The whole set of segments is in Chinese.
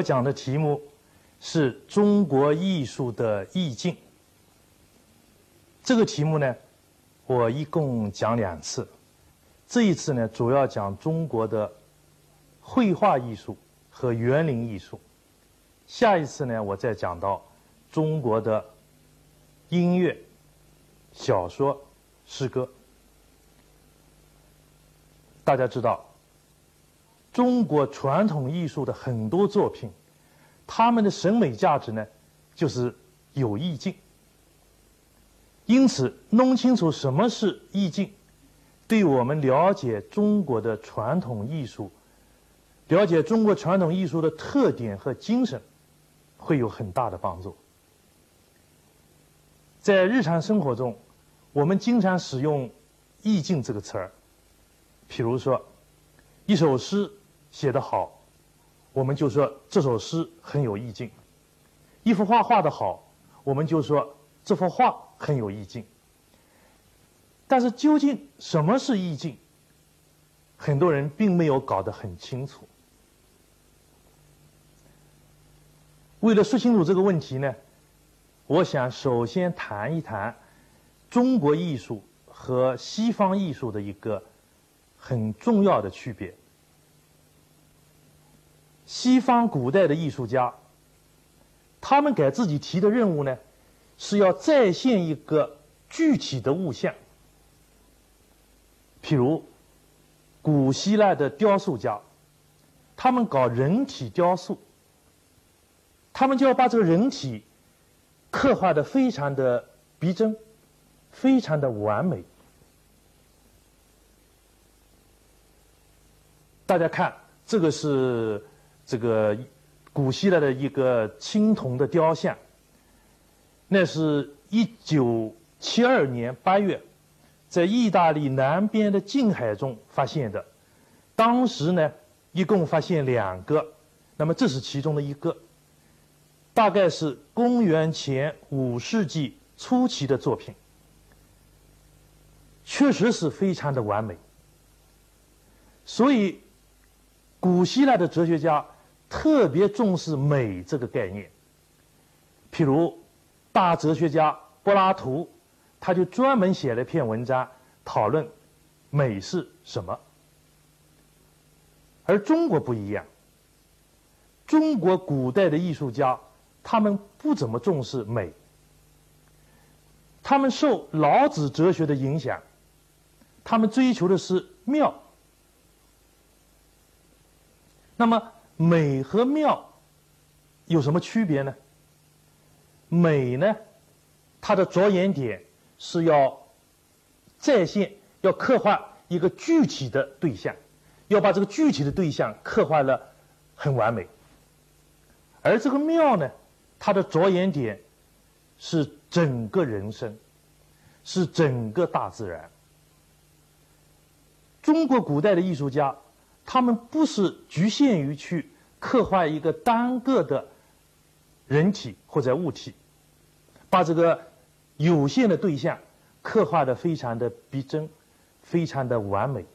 我讲的题目是中国艺术的意境。这个题目呢，我一共讲两次。这一次呢，主要讲中国的绘画艺术和园林艺术。下一次呢，我再讲到中国的音乐、小说、诗歌。大家知道。中国传统艺术的很多作品，他们的审美价值呢，就是有意境。因此，弄清楚什么是意境，对我们了解中国的传统艺术、了解中国传统艺术的特点和精神，会有很大的帮助。在日常生活中，我们经常使用“意境”这个词儿，譬如说，一首诗。写得好，我们就说这首诗很有意境；一幅画画的好，我们就说这幅画很有意境。但是究竟什么是意境？很多人并没有搞得很清楚。为了说清楚这个问题呢，我想首先谈一谈中国艺术和西方艺术的一个很重要的区别。西方古代的艺术家，他们给自己提的任务呢，是要再现一个具体的物象。譬如，古希腊的雕塑家，他们搞人体雕塑，他们就要把这个人体刻画的非常的逼真，非常的完美。大家看，这个是。这个古希腊的一个青铜的雕像，那是一九七二年八月，在意大利南边的近海中发现的。当时呢，一共发现两个，那么这是其中的一个，大概是公元前五世纪初期的作品，确实是非常的完美。所以，古希腊的哲学家。特别重视美这个概念，譬如大哲学家柏拉图，他就专门写了一篇文章讨论美是什么。而中国不一样，中国古代的艺术家他们不怎么重视美，他们受老子哲学的影响，他们追求的是妙。那么。美和妙有什么区别呢？美呢，它的着眼点是要再现、要刻画一个具体的对象，要把这个具体的对象刻画了很完美。而这个妙呢，它的着眼点是整个人生，是整个大自然。中国古代的艺术家。他们不是局限于去刻画一个单个的人体或者物体，把这个有限的对象刻画的非常的逼真，非常的完美。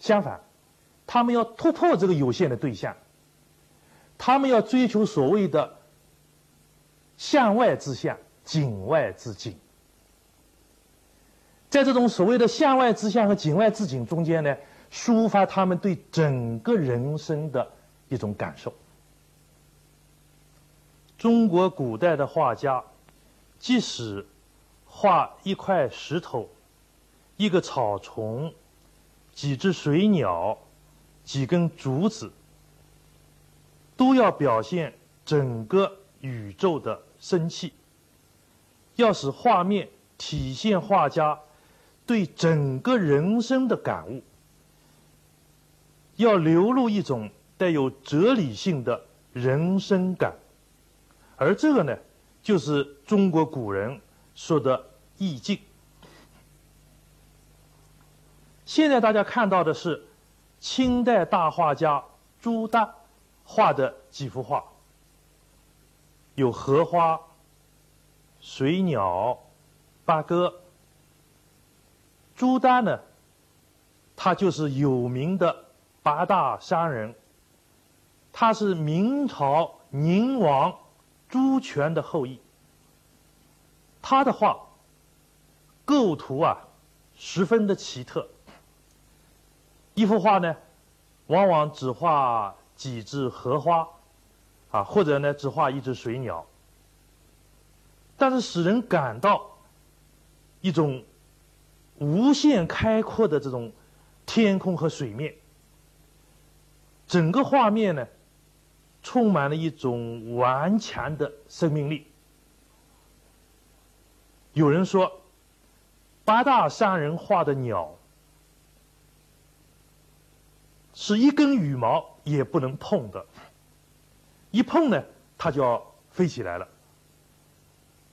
相反，他们要突破这个有限的对象，他们要追求所谓的向外之向，景外之景。在这种所谓的向外之向和景外之景中间呢？抒发他们对整个人生的一种感受。中国古代的画家，即使画一块石头、一个草丛、几只水鸟、几根竹子，都要表现整个宇宙的生气，要使画面体现画家对整个人生的感悟。要流露一种带有哲理性的人生感，而这个呢，就是中国古人说的意境。现在大家看到的是清代大画家朱耷画的几幅画，有荷花、水鸟、八哥。朱耷呢，他就是有名的。八大山人，他是明朝宁王朱权的后裔。他的画构图啊，十分的奇特。一幅画呢，往往只画几枝荷花，啊，或者呢只画一只水鸟，但是使人感到一种无限开阔的这种天空和水面。整个画面呢，充满了一种顽强的生命力。有人说，八大山人画的鸟，是一根羽毛也不能碰的，一碰呢，它就要飞起来了。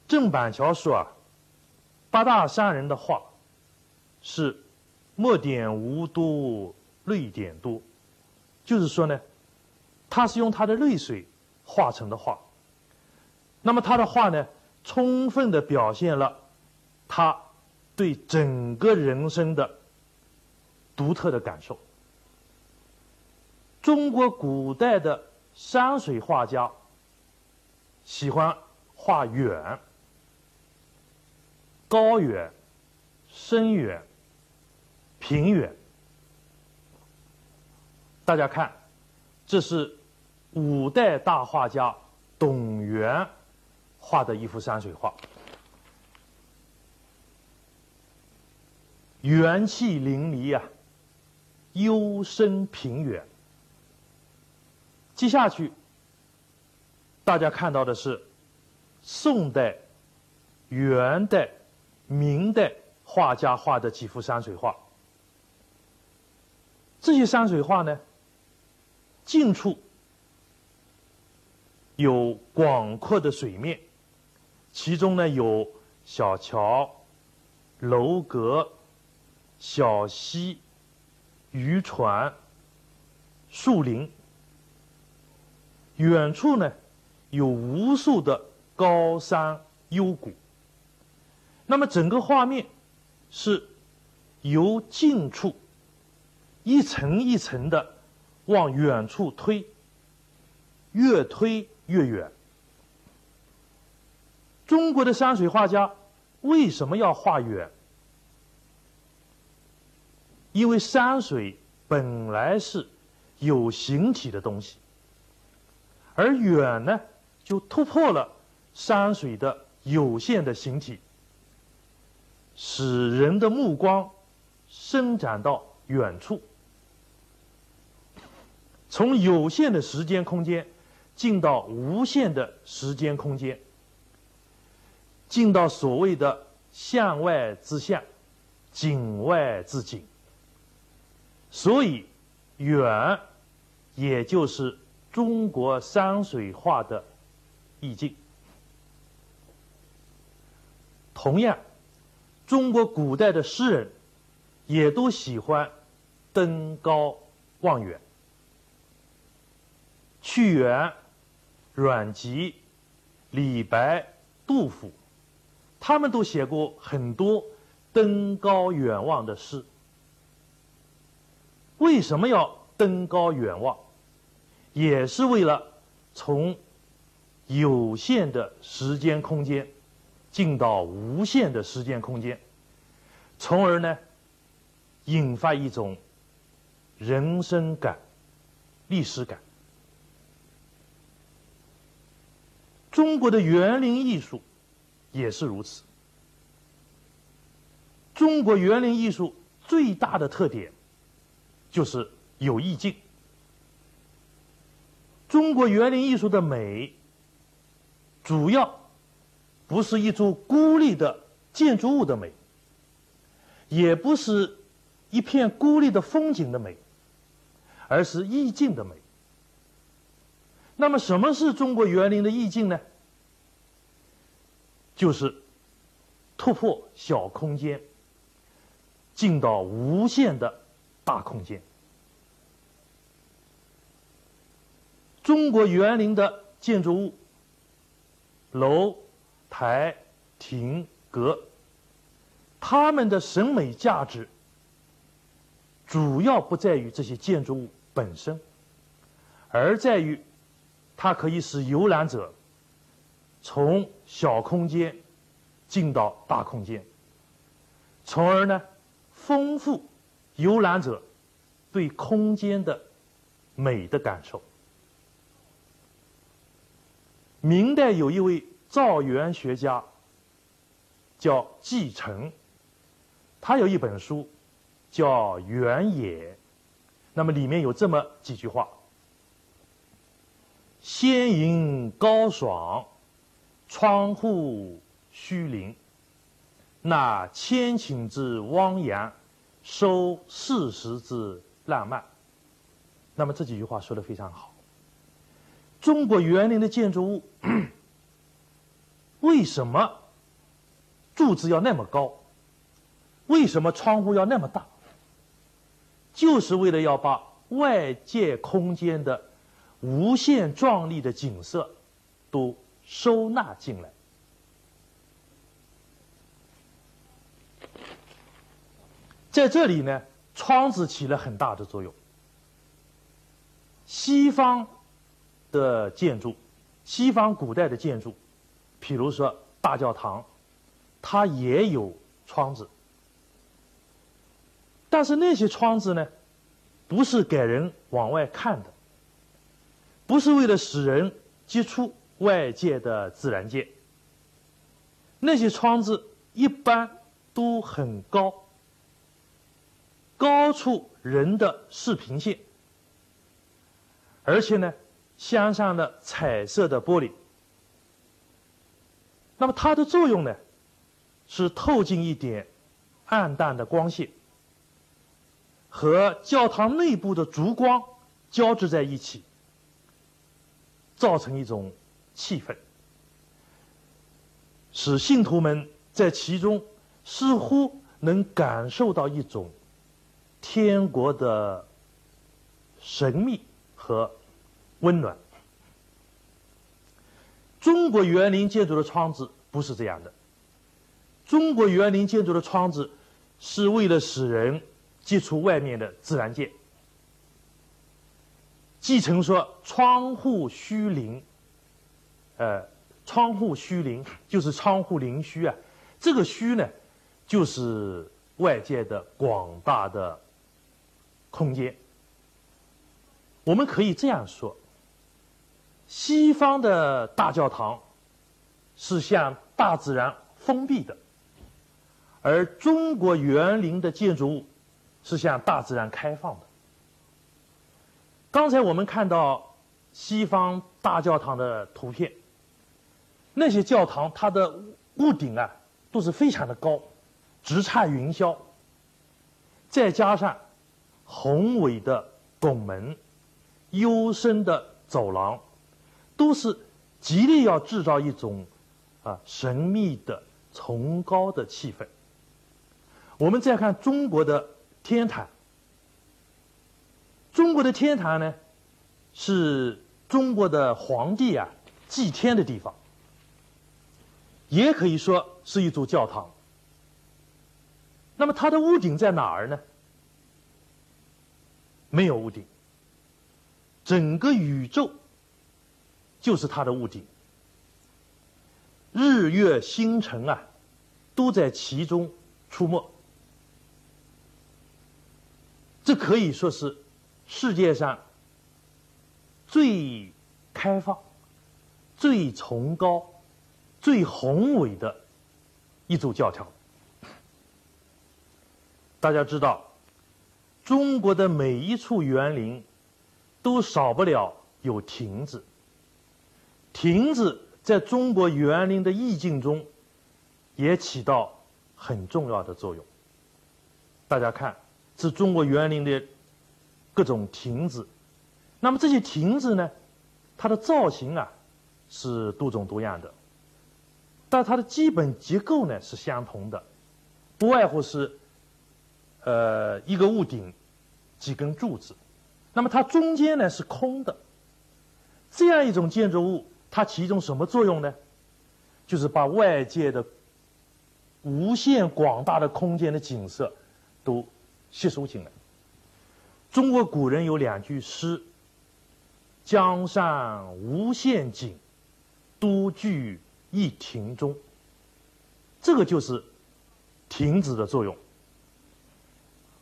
郑板桥说啊，八大山人的画是墨点无多，泪点多。就是说呢，他是用他的泪水画成的画。那么他的画呢，充分的表现了他对整个人生的独特的感受。中国古代的山水画家喜欢画远、高远、深远、平远。大家看，这是五代大画家董源画的一幅山水画，元气淋漓啊，幽深平远。接下去，大家看到的是宋代、元代、明代画家画的几幅山水画。这些山水画呢？近处有广阔的水面，其中呢有小桥、楼阁、小溪、渔船、树林。远处呢有无数的高山幽谷。那么整个画面是由近处一层一层的。往远处推，越推越远。中国的山水画家为什么要画远？因为山水本来是有形体的东西，而远呢，就突破了山水的有限的形体，使人的目光伸展到远处。从有限的时间空间进到无限的时间空间，进到所谓的向外之向，景外之景。所以，远，也就是中国山水画的意境。同样，中国古代的诗人也都喜欢登高望远。屈原、阮籍、李白、杜甫，他们都写过很多登高远望的诗。为什么要登高远望？也是为了从有限的时间空间进到无限的时间空间，从而呢，引发一种人生感、历史感。中国的园林艺术也是如此。中国园林艺术最大的特点就是有意境。中国园林艺术的美，主要不是一株孤立的建筑物的美，也不是一片孤立的风景的美，而是意境的美。那么，什么是中国园林的意境呢？就是突破小空间，进到无限的大空间。中国园林的建筑物，楼、台、亭、阁，它们的审美价值，主要不在于这些建筑物本身。而在于它可以使游览者从小空间进到大空间，从而呢丰富游览者对空间的美的感受。明代有一位造园学家叫季承，他有一本书叫《园野》，那么里面有这么几句话：“仙迎高爽，窗户虚灵。那千顷之汪洋，收四时之浪漫。”那么这几句话说的非常好。中国园林的建筑物 为什么柱子要那么高？为什么窗户要那么大？就是为了要把外界空间的无限壮丽的景色都收纳进来。在这里呢，窗子起了很大的作用。西方。的建筑，西方古代的建筑，譬如说大教堂，它也有窗子，但是那些窗子呢，不是给人往外看的，不是为了使人接触外界的自然界。那些窗子一般都很高，高出人的视平线，而且呢。镶上了彩色的玻璃，那么它的作用呢，是透进一点暗淡的光线，和教堂内部的烛光交织在一起，造成一种气氛，使信徒们在其中似乎能感受到一种天国的神秘和。温暖。中国园林建筑的窗子不是这样的。中国园林建筑的窗子是为了使人接触外面的自然界。继承说“窗户虚灵”，呃，窗户虚灵就是窗户灵虚啊。这个虚呢，就是外界的广大的空间。我们可以这样说。西方的大教堂是向大自然封闭的，而中国园林的建筑物是向大自然开放的。刚才我们看到西方大教堂的图片，那些教堂它的屋顶啊都是非常的高，直插云霄，再加上宏伟的拱门、幽深的走廊。都是极力要制造一种啊神秘的崇高的气氛。我们再看中国的天坛，中国的天坛呢，是中国的皇帝啊祭天的地方，也可以说是一座教堂。那么它的屋顶在哪儿呢？没有屋顶，整个宇宙。就是它的屋顶，日月星辰啊，都在其中出没。这可以说是世界上最开放、最崇高、最宏伟的一座教条。大家知道，中国的每一处园林都少不了有亭子。亭子在中国园林的意境中，也起到很重要的作用。大家看，是中国园林的各种亭子。那么这些亭子呢，它的造型啊是多种多样的，但它的基本结构呢是相同的，不外乎是呃一个屋顶，几根柱子。那么它中间呢是空的，这样一种建筑物。它起一种什么作用呢？就是把外界的无限广大的空间的景色都吸收进来。中国古人有两句诗，江山无限景，都具一庭中。这个就是亭子的作用，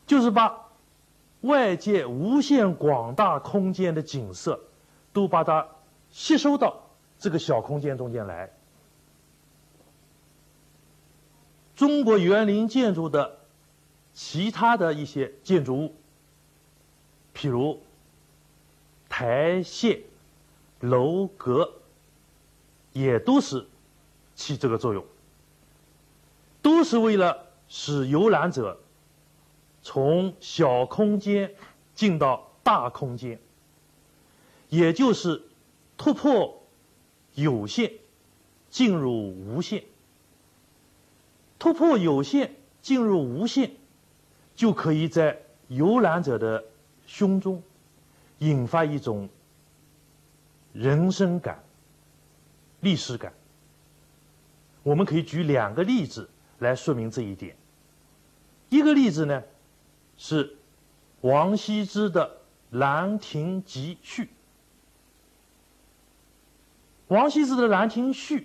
就是把外界无限广大空间的景色，都把它吸收到这个小空间中间来。中国园林建筑的其他的一些建筑物，譬如台榭、楼阁，也都是起这个作用，都是为了使游览者从小空间进到大空间，也就是突破有限，进入无限。突破有限，进入无限，就可以在游览者的胸中引发一种人生感、历史感。我们可以举两个例子来说明这一点。一个例子呢，是王羲之的《兰亭集序》。王羲之的《兰亭序》。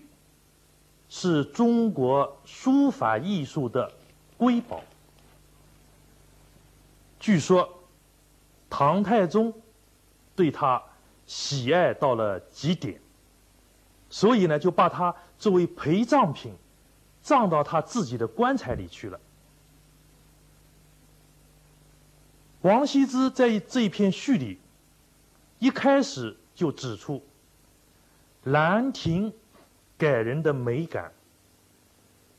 是中国书法艺术的瑰宝。据说，唐太宗对他喜爱到了极点，所以呢，就把他作为陪葬品，葬到他自己的棺材里去了。王羲之在这一篇序里，一开始就指出，《兰亭》。给人的美感，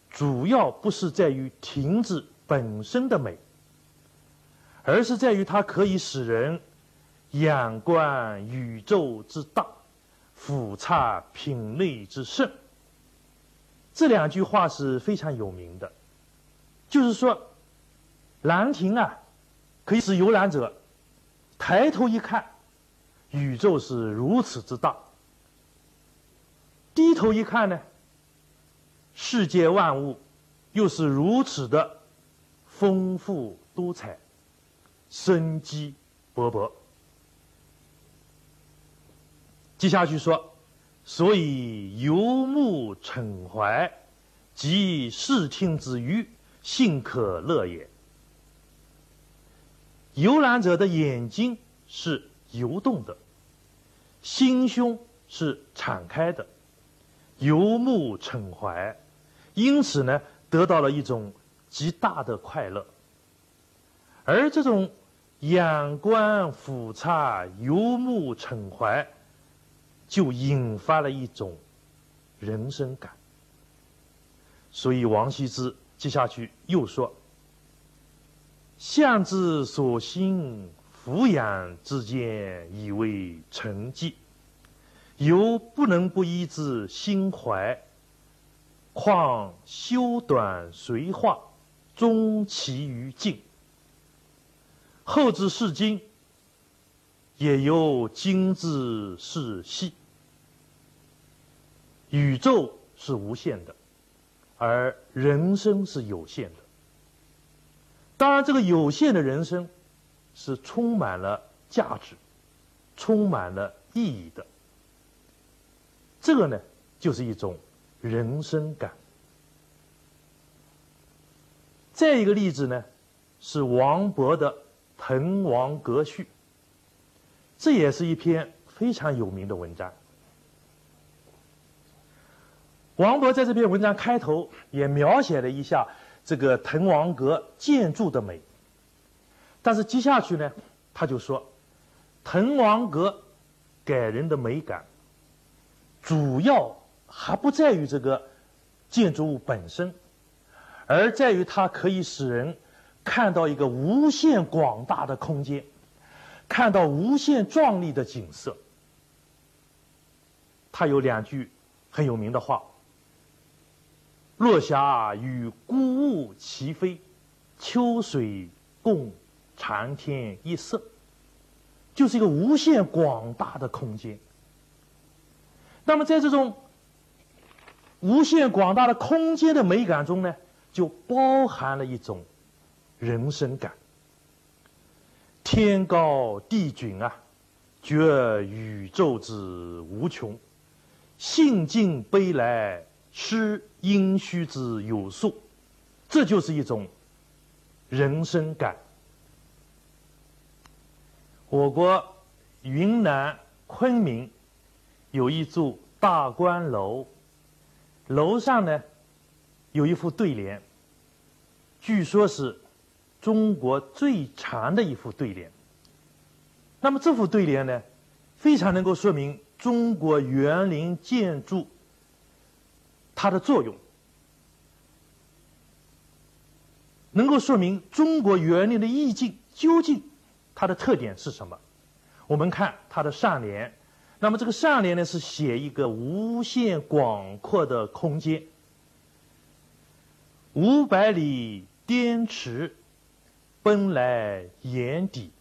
主要不是在于亭子本身的美，而是在于它可以使人仰观宇宙之大，俯察品类之盛。这两句话是非常有名的，就是说，兰亭啊，可以使游览者抬头一看，宇宙是如此之大。低头一看呢，世界万物又是如此的丰富多彩、生机勃勃。接下去说，所以游目骋怀，及视听之娱，幸可乐也。游览者的眼睛是游动的，心胸是敞开的。游目骋怀，因此呢，得到了一种极大的快乐。而这种仰观俯察、游目骋怀，就引发了一种人生感。所以王羲之接下去又说：“向之所欣，俯仰之间，以为成绩。”犹不能不依之心怀，况修短随化，终其于尽。后之视今，也由今之视昔。宇宙是无限的，而人生是有限的。当然，这个有限的人生是充满了价值、充满了意义的。这个呢，就是一种人生感。再一个例子呢，是王勃的《滕王阁序》，这也是一篇非常有名的文章。王勃在这篇文章开头也描写了一下这个滕王阁建筑的美，但是接下去呢，他就说，滕王阁给人的美感。主要还不在于这个建筑物本身，而在于它可以使人看到一个无限广大的空间，看到无限壮丽的景色。他有两句很有名的话：“落霞与孤鹜齐飞，秋水共长天一色。”就是一个无限广大的空间。那么，在这种无限广大的空间的美感中呢，就包含了一种人生感。天高地迥啊，觉宇宙之无穷，兴尽悲来，失阴虚之有数。这就是一种人生感。我国云南昆明有一座大观楼，楼上呢有一副对联，据说是中国最长的一副对联。那么这副对联呢，非常能够说明中国园林建筑它的作用。能够说明中国园林的意境究竟它的特点是什么？我们看它的上联，那么这个上联呢是写一个无限广阔的空间，五百里滇池奔来眼底，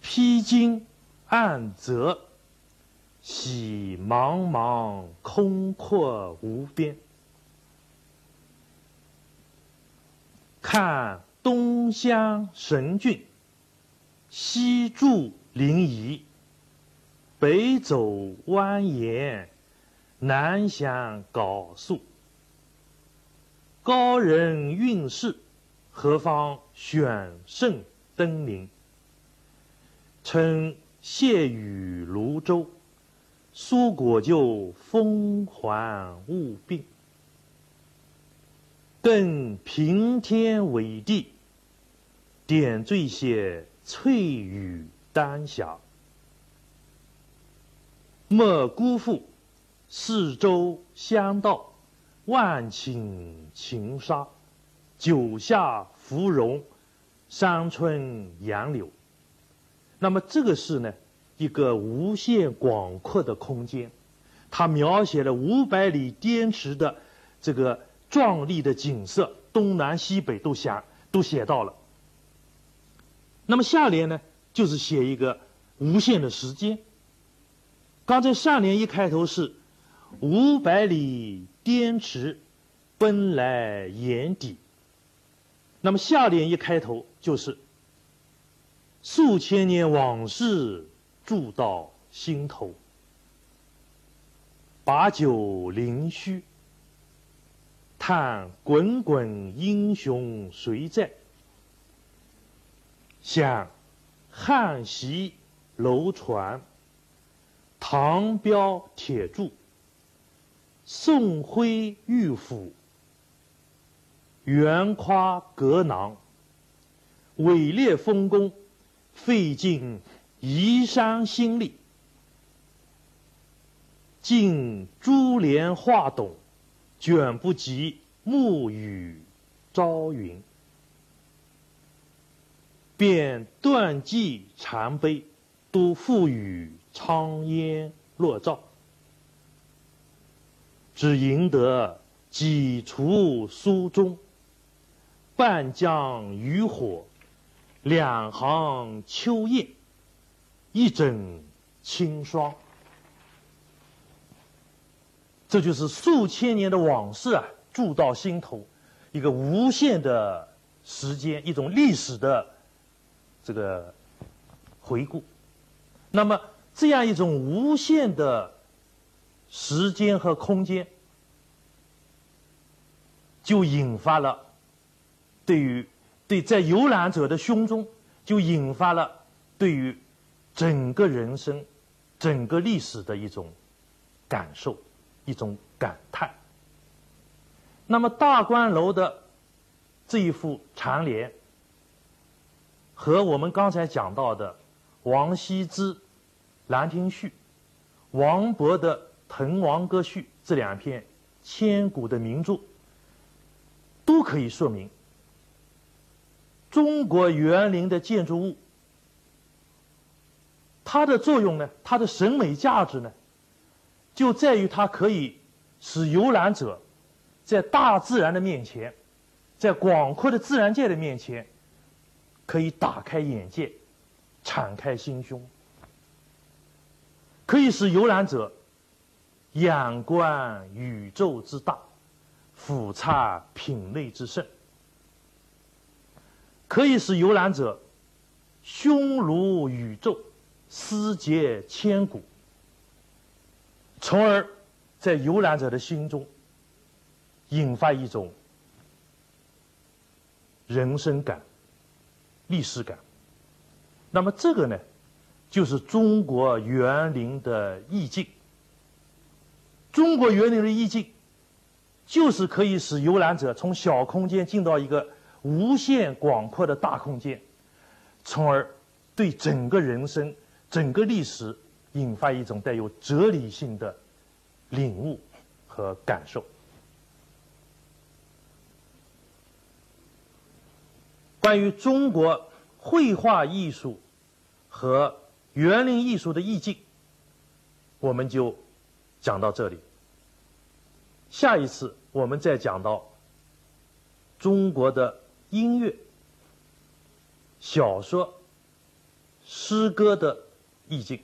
披荆岸泽，喜茫茫空阔无边。看东乡神郡，西注临沂，北走蜿蜒，南向缟素。高人运士，何方选胜登临？称谢雨泸州，苏果就风还物病。更平天伟地，点缀些翠羽丹霞。莫辜负四周乡道，万顷晴沙，九下芙蓉，山春杨柳。那么这个是呢一个无限广阔的空间，它描写了五百里滇池的这个。壮丽的景色，东南西北都写都写到了。那么下联呢，就是写一个无限的时间。刚才上联一开头是“五百里滇池，奔来眼底”，那么下联一开头就是“数千年往事注到心头，把酒临虚”。叹滚滚英雄谁在？想汉袭楼船，唐标铁柱，宋徽玉斧，圆夸阁囊，伟烈丰功，费尽移山心力，尽珠帘画董。卷不及暮雨朝云，便断际残碑，都付与苍烟落照。只赢得几处书中，半江渔火，两行秋雁，一枕清霜。这就是数千年的往事啊，铸到心头，一个无限的时间，一种历史的这个回顾。那么，这样一种无限的时间和空间，就引发了对于对在游览者的胸中，就引发了对于整个人生、整个历史的一种感受。一种感叹。那么大观楼的这一副长联，和我们刚才讲到的王羲之《兰亭序》、王勃的《滕王阁序》这两篇千古的名著，都可以说明中国园林的建筑物，它的作用呢，它的审美价值呢？就在于它可以使游览者在大自然的面前，在广阔的自然界的面前，可以打开眼界，敞开心胸，可以使游览者仰观宇宙之大，俯察品类之盛，可以使游览者胸如宇宙，思结千古，从而在游览者的心中引发一种人生感、历史感。那么这个呢，就是中国园林的意境。中国园林的意境，就是可以使游览者从小空间进到一个无限广阔的大空间，从而对整个人生、整个历史引发一种带有哲理性的领悟和感受。关于中国绘画艺术和园林艺术的意境，我们就讲到这里。下一次我们再讲到中国的音乐、小说、诗歌的意境。